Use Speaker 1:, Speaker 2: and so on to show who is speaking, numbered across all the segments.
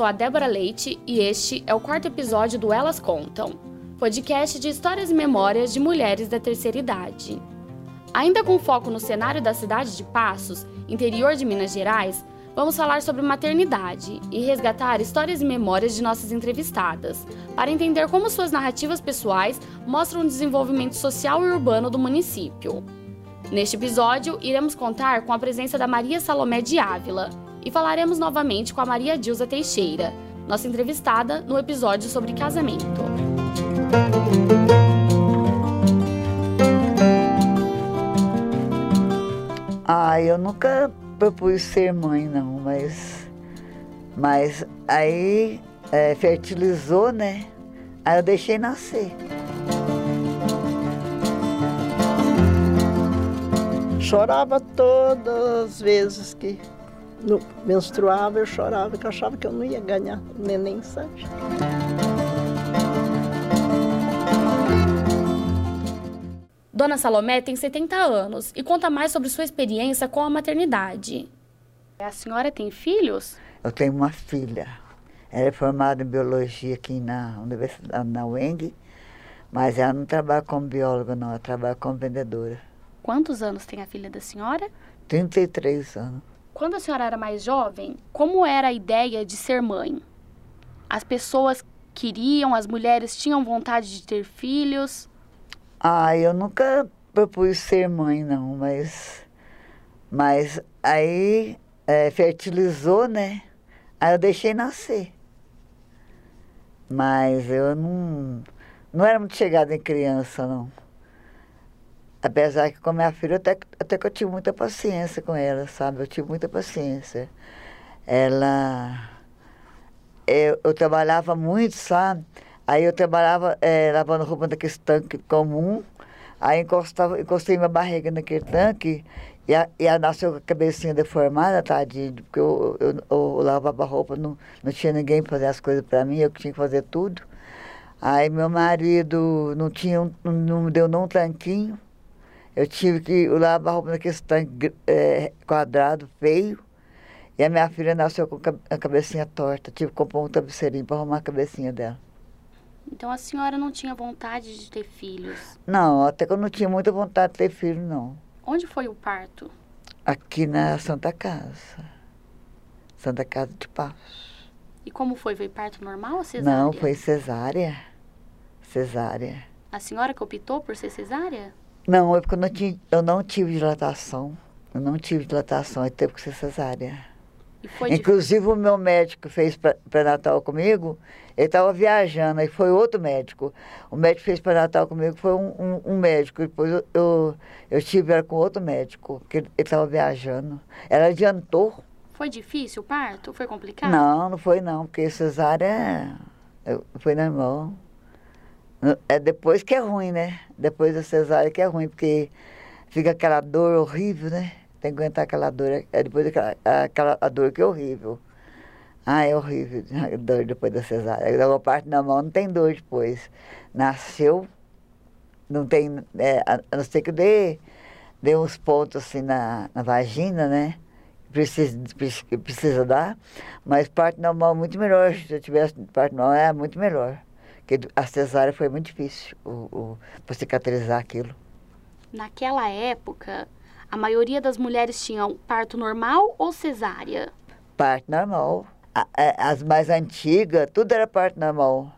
Speaker 1: sou a Débora Leite e este é o quarto episódio do Elas Contam, podcast de histórias e memórias de mulheres da terceira idade. Ainda com foco no cenário da cidade de Passos, interior de Minas Gerais, vamos falar sobre maternidade e resgatar histórias e memórias de nossas entrevistadas, para entender como suas narrativas pessoais mostram o desenvolvimento social e urbano do município. Neste episódio, iremos contar com a presença da Maria Salomé de Ávila e falaremos novamente com a Maria Dilza Teixeira, nossa entrevistada no episódio sobre casamento.
Speaker 2: Ah, eu nunca propus ser mãe, não, mas. Mas aí é, fertilizou, né? Aí eu deixei nascer.
Speaker 3: Chorava todas as vezes que no, menstruava, eu chorava, que eu achava que eu não ia ganhar neném, sabe?
Speaker 1: Dona Salomé tem 70 anos e conta mais sobre sua experiência com a maternidade. A senhora tem filhos?
Speaker 2: Eu tenho uma filha. Ela é formada em biologia aqui na Universidade na UENG, mas ela não trabalha como bióloga, não, ela trabalha como vendedora.
Speaker 1: Quantos anos tem a filha da senhora?
Speaker 2: 33 anos.
Speaker 1: Quando a senhora era mais jovem, como era a ideia de ser mãe? As pessoas queriam, as mulheres tinham vontade de ter filhos?
Speaker 2: Ah, eu nunca propus ser mãe, não, mas. Mas aí é, fertilizou, né? Aí eu deixei nascer. Mas eu não. Não era muito chegada em criança, não. Apesar que com minha filha, até, até que eu tive muita paciência com ela, sabe? Eu tive muita paciência. Ela. Eu, eu trabalhava muito, sabe? Aí eu trabalhava é, lavando roupa naquele tanque comum, aí encostava, encostei minha barriga naquele tanque e, a, e a nasceu com a cabecinha deformada, tadinho, porque eu, eu, eu, eu lavava roupa, não, não tinha ninguém para fazer as coisas para mim, eu que tinha que fazer tudo. Aí meu marido não tinha, não, não deu não um tanquinho. Eu tive que lavar roupa naquele tanque é, quadrado, feio. E a minha filha nasceu com a cabecinha torta. Tive que comprar um travesseirinho para arrumar a cabecinha dela.
Speaker 1: Então a senhora não tinha vontade de ter filhos?
Speaker 2: Não, até que eu não tinha muita vontade de ter filho, não.
Speaker 1: Onde foi o parto?
Speaker 2: Aqui na Santa Casa. Santa Casa de Passos.
Speaker 1: E como foi? Foi parto normal ou cesárea?
Speaker 2: Não, foi cesárea. Cesárea.
Speaker 1: A senhora que optou por ser cesárea?
Speaker 2: Não, é porque eu não, tinha, eu não tive dilatação. Eu não tive dilatação, eu teve que ser cesárea. Inclusive o meu médico fez pré-natal comigo, ele estava viajando, aí foi outro médico. O médico fez pré-natal comigo foi um, um, um, médico. Depois eu, eu, eu tive ela com outro médico, que ele estava viajando. Ela adiantou.
Speaker 1: Foi difícil o parto? Foi complicado?
Speaker 2: Não, não foi não, porque cesárea foi normal. É depois que é ruim, né? Depois da cesárea que é ruim, porque fica aquela dor horrível, né? Tem que aguentar aquela dor. É depois daquela aquela, a dor que é horrível. Ah, é horrível a dor depois da cesárea. Da parte da mão não tem dor depois. Nasceu, não tem. É, a não ser que dê, dê uns pontos assim na, na vagina, né? Precisa, precisa dar. Mas parte normal é muito melhor. Se eu tivesse parte normal, é muito melhor. Porque a cesárea foi muito difícil o, o, para cicatrizar aquilo.
Speaker 1: Naquela época, a maioria das mulheres tinham parto normal ou cesárea?
Speaker 2: Parto normal. As mais antigas, tudo era parto normal.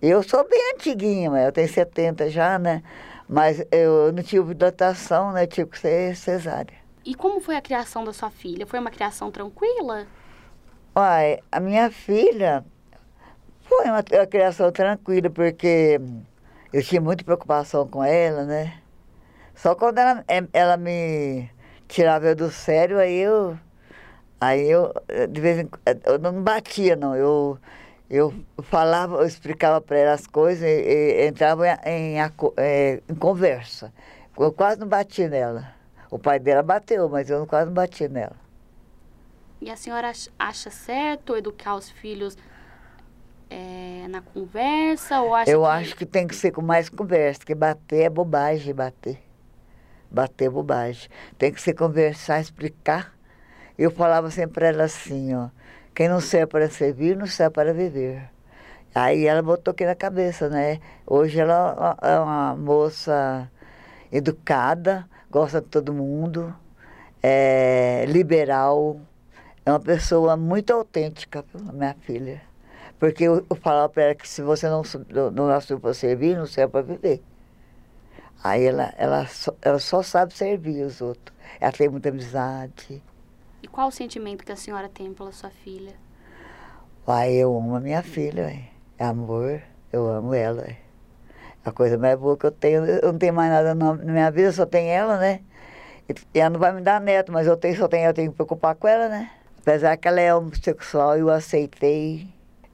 Speaker 2: Eu sou bem antiguinha, eu tenho 70 já, né? Mas eu não tive dilatação, né? Eu tive que ser cesárea.
Speaker 1: E como foi a criação da sua filha? Foi uma criação tranquila?
Speaker 2: Uai, a minha filha foi uma, uma criação tranquila, porque eu tinha muita preocupação com ela, né? Só quando ela, é, ela me tirava do sério, aí eu. Aí eu, de vez em quando, eu não batia, não. Eu, eu falava, eu explicava para ela as coisas e, e entrava em, em, é, em, conversa. Eu quase não bati nela. O pai dela bateu, mas eu quase não bati nela.
Speaker 1: E a senhora acha certo educar os filhos é, na conversa? Ou acha
Speaker 2: eu
Speaker 1: que...
Speaker 2: acho que tem que ser com mais conversa, que bater é bobagem, bater bater bobagem. Tem que se conversar, explicar. Eu falava sempre para ela assim, ó, Quem não serve para servir, não serve para viver. Aí ela botou aqui na cabeça, né? Hoje ela é uma moça educada, gosta de todo mundo, é liberal, é uma pessoa muito autêntica, minha filha. Porque eu, eu falava para ela que se você não, não nasceu para servir, não serve para viver. Aí ela, ela, só, ela só sabe servir os outros. Ela tem muita amizade.
Speaker 1: E qual o sentimento que a senhora tem pela sua filha?
Speaker 2: Uai, eu amo a minha filha, ué. é amor, eu amo ela. Ué. A coisa mais boa que eu tenho, eu não tenho mais nada na minha vida, só tem ela, né? E ela não vai me dar neto, mas eu tenho, só tenho, eu tenho que me preocupar com ela, né? Apesar que ela é homossexual, eu aceitei.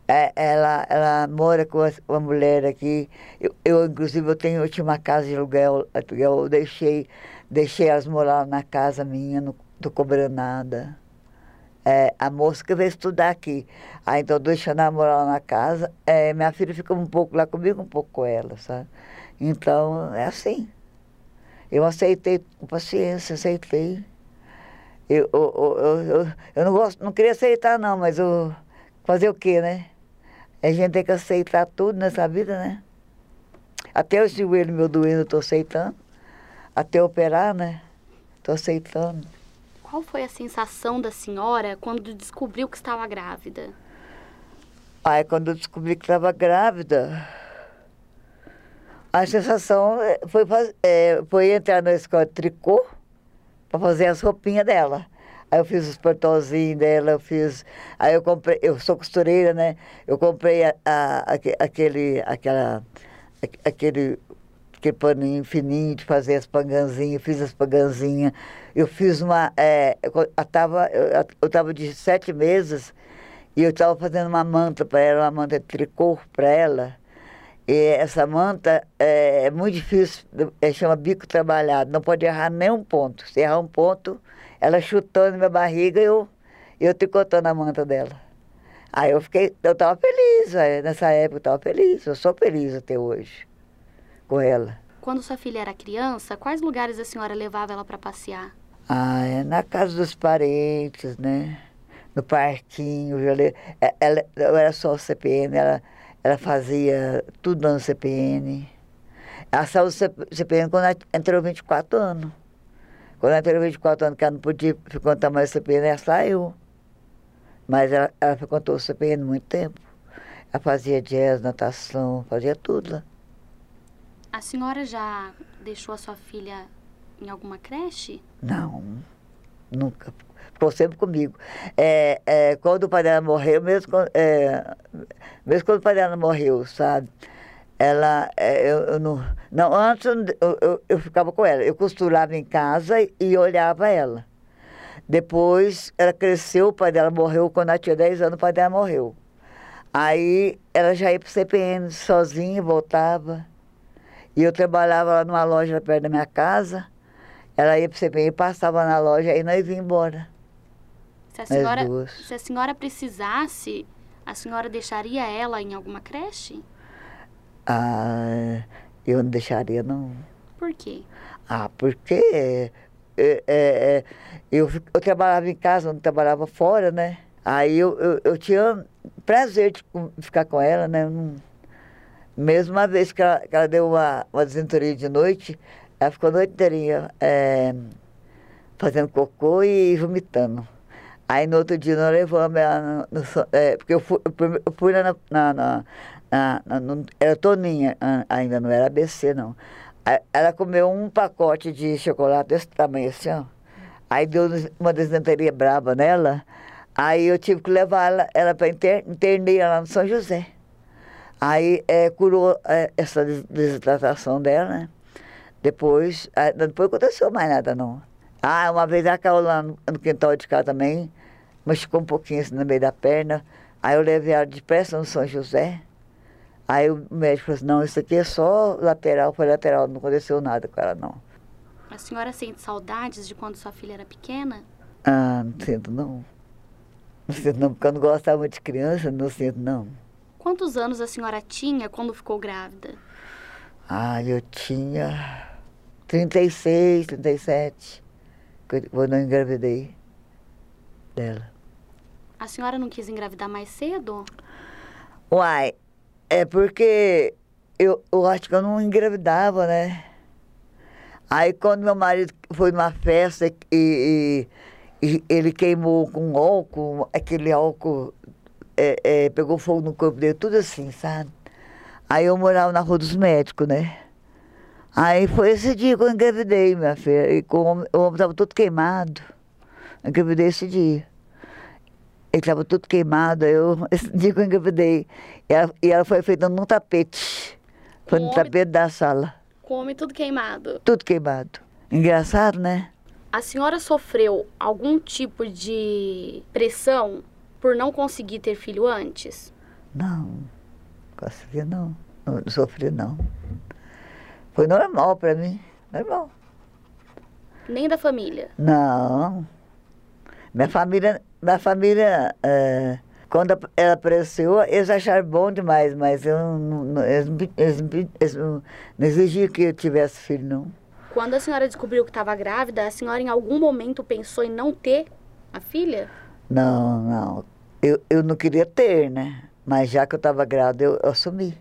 Speaker 2: É, ela, ela mora com uma mulher aqui. Eu, eu, inclusive, eu tenho, eu tinha uma casa de aluguel, eu deixei, deixei elas morar na casa minha, não estou cobrando nada. É, a moça que veio estudar aqui. Aí então deixando ela morar na casa, é, minha filha fica um pouco lá comigo, um pouco com ela, sabe? Então, é assim. Eu aceitei com paciência, aceitei. Eu, eu, eu, eu, eu não gosto, não queria aceitar não, mas eu fazer o quê, né? A gente tem que aceitar tudo nessa vida, né? Até o joelho meu doendo, eu tô aceitando. Até operar, né? Tô aceitando.
Speaker 1: Qual foi a sensação da senhora quando descobriu que estava grávida?
Speaker 2: Ai, quando eu descobri que estava grávida, a sensação eh, foi, é, foi entrar na escola de tricô para fazer as roupinhas dela. Aí eu fiz os portãozinhos dela, eu fiz. Aí eu comprei, eu sou costureira, né? Eu comprei a, a, aquele, aquela, aquele, aquele paninho fininho de fazer as panganzinhas, fiz as panganzinhas. Eu fiz uma. É, eu estava eu, eu de sete meses e eu estava fazendo uma manta para ela, uma manta de tricô para ela. E essa manta é, é muito difícil, é, chama bico trabalhado, não pode errar nem um ponto. Se errar um ponto, ela chutando minha barriga e eu, eu tricotando a manta dela. Aí eu fiquei, eu estava feliz, nessa época eu estava feliz, eu sou feliz até hoje com ela.
Speaker 1: Quando sua filha era criança, quais lugares a senhora levava ela para passear?
Speaker 2: Ah, é na casa dos parentes, né? No parquinho, eu, ela, ela, eu era só CPM, ela ela fazia tudo no CPN. Ela saiu do CPN quando ela entrou 24 anos. Quando ela entrou 24 anos, que ela não podia frequentar mais o CPN, ela saiu. Mas ela, ela frequentou o CPN muito tempo. Ela fazia jazz, natação, fazia tudo lá.
Speaker 1: A senhora já deixou a sua filha em alguma creche?
Speaker 2: Não, nunca ficou sempre comigo. É, é, quando o pai dela morreu, mesmo quando, é, mesmo quando o pai dela morreu, sabe? Ela, é, eu, eu, não, não, antes eu, eu, eu, ficava com ela, eu costurava em casa e, e olhava ela. Depois ela cresceu, o pai dela morreu, quando ela tinha 10 anos, o pai dela morreu. Aí ela já ia para o CPN sozinha, voltava. E eu trabalhava lá numa loja perto da minha casa. Ela ia para o CPN, passava na loja e nós ia embora.
Speaker 1: Se a senhora, se a senhora precisasse, a senhora deixaria ela em alguma creche?
Speaker 2: Ah, eu não deixaria, não.
Speaker 1: Por quê?
Speaker 2: Ah, porque é, é, é, eu, eu trabalhava em casa, não trabalhava fora, né? Aí eu, eu, eu tinha prazer de ficar com ela, né? mesmo uma vez que ela, que ela deu uma, uma desentoria de noite, ela ficou a noite inteirinha é, fazendo cocô e vomitando. Aí no outro dia nós levamos ela no, no, é, porque eu fui, eu fui na, na, na, na, no, era Toninha, ainda não era ABC não. Ela comeu um pacote de chocolate desse tamanho assim, ó. Aí deu uma desenteria braba nela. Aí eu tive que levar ela, ela para inter, internei ela no São José. Aí é, curou é, essa desidratação dela, né? Depois, depois aconteceu mais nada não. Ah, uma vez ela caiu lá no, no quintal de cá também, machucou um pouquinho assim no meio da perna. Aí eu levei ela depressa no São José. Aí o médico falou assim, não, isso aqui é só lateral, foi lateral, não aconteceu nada com ela, não.
Speaker 1: A senhora sente saudades de quando sua filha era pequena?
Speaker 2: Ah, não sinto não. Não sinto não, porque eu não gostava muito de criança, não sinto não.
Speaker 1: Quantos anos a senhora tinha quando ficou grávida?
Speaker 2: Ah, eu tinha 36, 37 quando eu engravidei dela.
Speaker 1: A senhora não quis engravidar mais cedo?
Speaker 2: Uai, é porque eu, eu acho que eu não engravidava, né? Aí quando meu marido foi numa festa e, e, e ele queimou com álcool, aquele álcool é, é, pegou fogo no corpo dele, tudo assim, sabe? Aí eu morava na Rua dos Médicos, né? Aí foi esse dia que eu engravidei, minha filha. E o homem, estava todo queimado. Eu engravidei esse dia. Ele estava todo queimado, eu, esse dia que eu engravidei. E ela, e ela foi feita num tapete. Foi no tapete da sala.
Speaker 1: Com o homem tudo queimado.
Speaker 2: Tudo queimado. Engraçado, né?
Speaker 1: A senhora sofreu algum tipo de pressão por não conseguir ter filho antes?
Speaker 2: Não, consegui não. Não sofri não. Foi normal para mim. Normal.
Speaker 1: Nem da família?
Speaker 2: Não. Minha família, minha família, é, quando ela apareceu, eles acharam bom demais, mas eu não, eles, eles eles não exigiam que eu tivesse filho, não.
Speaker 1: Quando a senhora descobriu que estava grávida, a senhora em algum momento pensou em não ter a filha?
Speaker 2: Não, não. Eu, eu não queria ter, né? Mas já que eu estava grávida, eu, eu assumi.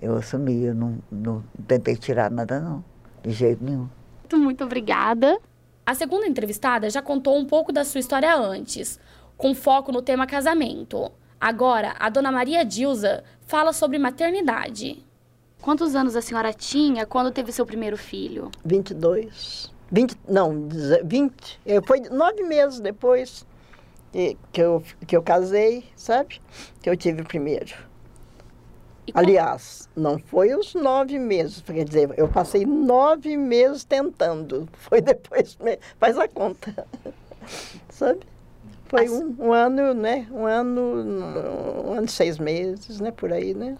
Speaker 2: Eu assumi, eu não, não tentei tirar nada, não. De jeito nenhum.
Speaker 1: Muito, muito obrigada. A segunda entrevistada já contou um pouco da sua história antes, com foco no tema casamento. Agora, a dona Maria Dilza fala sobre maternidade. Quantos anos a senhora tinha quando teve seu primeiro filho?
Speaker 3: 22. 20, não, deze- 20. Eh, Foi nove meses depois que, que, eu, que eu casei, sabe? Que eu tive o primeiro. Aliás, não foi os nove meses, quer dizer, eu passei nove meses tentando. Foi depois, faz a conta, sabe? Foi um, um ano, né? Um ano, um ano e seis meses, né? Por aí, né?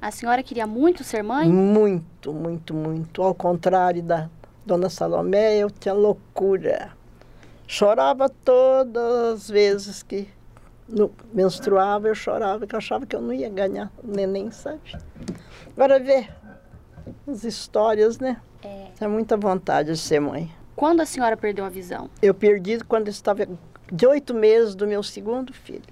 Speaker 1: a senhora queria muito ser mãe?
Speaker 3: Muito, muito, muito. Ao contrário da dona Salomé, eu tinha loucura. Chorava todas as vezes que no- menstruava, eu chorava, que eu achava que eu não ia ganhar neném, sabe? Agora vê as histórias, né?
Speaker 1: É.
Speaker 3: Tinha muita vontade de ser mãe.
Speaker 1: Quando a senhora perdeu a visão?
Speaker 3: Eu perdi quando eu estava de oito meses do meu segundo filho.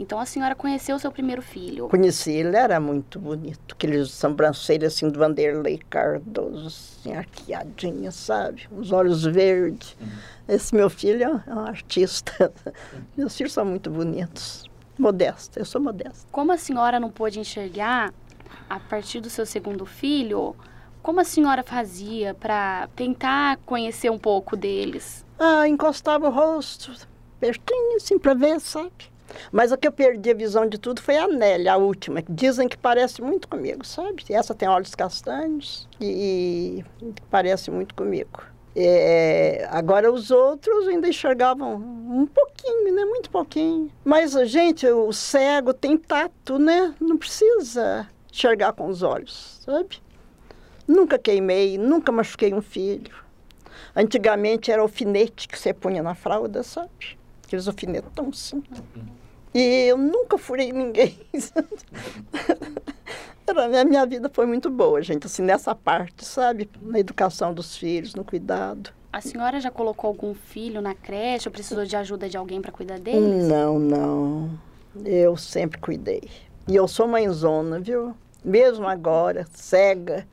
Speaker 1: Então a senhora conheceu seu primeiro filho.
Speaker 3: Conheci, ele era muito bonito. Aqueles sobrancelhas assim do Vanderlei Cardoso, assim, arqueadinha, sabe? Os olhos verdes. Esse meu filho é um artista. Meus filhos são muito bonitos. Modesta, eu sou modesta.
Speaker 1: Como a senhora não pôde enxergar a partir do seu segundo filho, como a senhora fazia para tentar conhecer um pouco deles?
Speaker 3: Ah, encostava o rosto pertinho, assim, para ver, sabe? Mas a que eu perdi a visão de tudo foi a Nélia, a última, que dizem que parece muito comigo, sabe? Essa tem olhos castanhos e, e parece muito comigo. É, agora os outros ainda enxergavam um pouquinho, né? Muito pouquinho. Mas, gente, o cego tem tato, né? Não precisa enxergar com os olhos, sabe? Nunca queimei, nunca machuquei um filho. Antigamente era alfinete que você punha na fralda, sabe? Aqueles alfinetão assim. E eu nunca furei ninguém. Era, a minha vida foi muito boa, gente, assim, nessa parte, sabe? Na educação dos filhos, no cuidado.
Speaker 1: A senhora já colocou algum filho na creche ou precisou de ajuda de alguém para cuidar deles?
Speaker 3: Não, não. Eu sempre cuidei. E eu sou mãezona, viu? Mesmo agora, cega.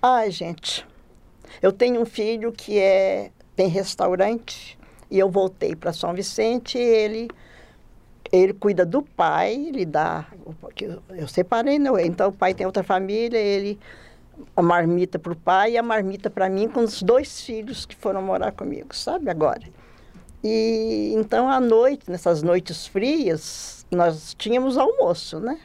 Speaker 3: Ai, gente, eu tenho um filho que é tem restaurante e eu voltei para São Vicente e ele ele cuida do pai, ele dá eu, separei, não, então o pai tem outra família, ele a marmita para o pai e a marmita para mim com os dois filhos que foram morar comigo, sabe agora. E então à noite, nessas noites frias, nós tínhamos almoço, né?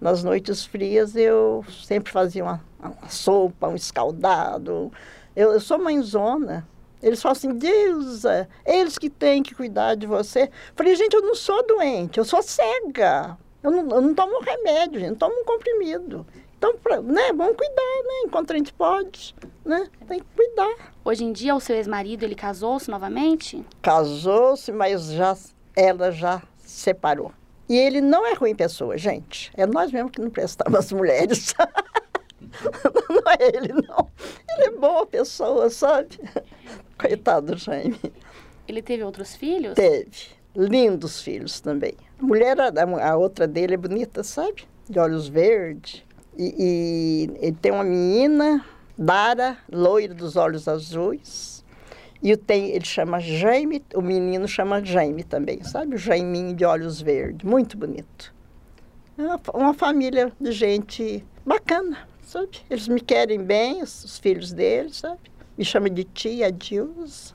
Speaker 3: Nas noites frias eu sempre fazia uma, uma sopa, um escaldado. Eu, eu sou mãezona. Eles falam assim, Deusa, eles que têm que cuidar de você. Falei, gente, eu não sou doente, eu sou cega. Eu não, eu não tomo remédio, gente, não tomo um comprimido. Então, né, vamos cuidar, né? Enquanto a gente pode, né? Tem que cuidar.
Speaker 1: Hoje em dia, o seu ex-marido, ele casou-se novamente?
Speaker 3: casou-se, mas já ela já separou. E ele não é ruim pessoa, gente. É nós mesmos que não prestamos as mulheres. não é ele, não. Ele é boa pessoa, sabe? Coitado do Jaime.
Speaker 1: Ele teve outros filhos?
Speaker 3: Teve. Lindos filhos também. A mulher, a, outra dele é bonita, sabe? De olhos verdes. E, e ele tem uma menina, Dara, loira dos olhos azuis. E tem, ele chama Jaime, o menino chama Jaime também, sabe? O Jaiminho de olhos verdes, muito bonito. É uma, uma família de gente bacana, sabe? Eles me querem bem, os, os filhos deles, sabe? Me chamam de tia Dilson.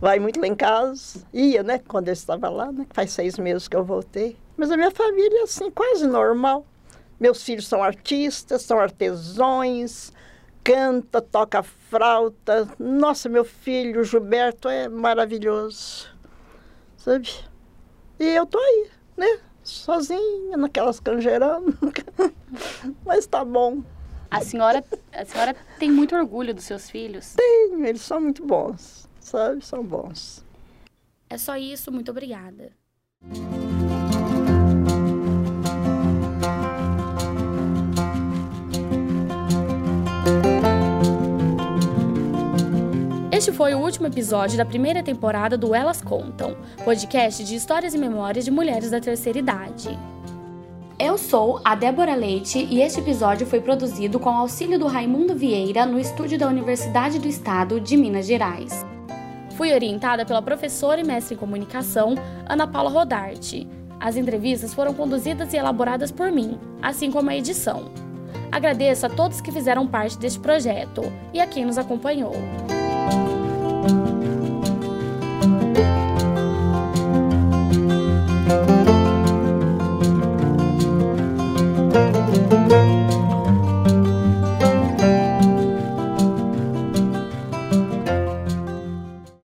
Speaker 3: Vai muito lá em casa. Ia, né? Quando eu estava lá, né? Faz seis meses que eu voltei. Mas a minha família é assim, quase normal. Meus filhos são artistas, são artesões, canta, toca flauta. Nossa, meu filho Gilberto é maravilhoso, sabe? E eu tô aí, né? Sozinha, naquelas canjeirando. Mas tá bom.
Speaker 1: A senhora, a senhora tem muito orgulho dos seus filhos?
Speaker 3: Tenho, eles são muito bons, sabe? São bons.
Speaker 1: É só isso, muito obrigada. Este foi o último episódio da primeira temporada do Elas Contam, podcast de histórias e memórias de mulheres da terceira idade. Eu sou a Débora Leite e este episódio foi produzido com auxílio do Raimundo Vieira no estúdio da Universidade do Estado de Minas Gerais. Fui orientada pela professora e mestre em comunicação Ana Paula Rodarte. As entrevistas foram conduzidas e elaboradas por mim, assim como a edição. Agradeço a todos que fizeram parte deste projeto e a quem nos acompanhou.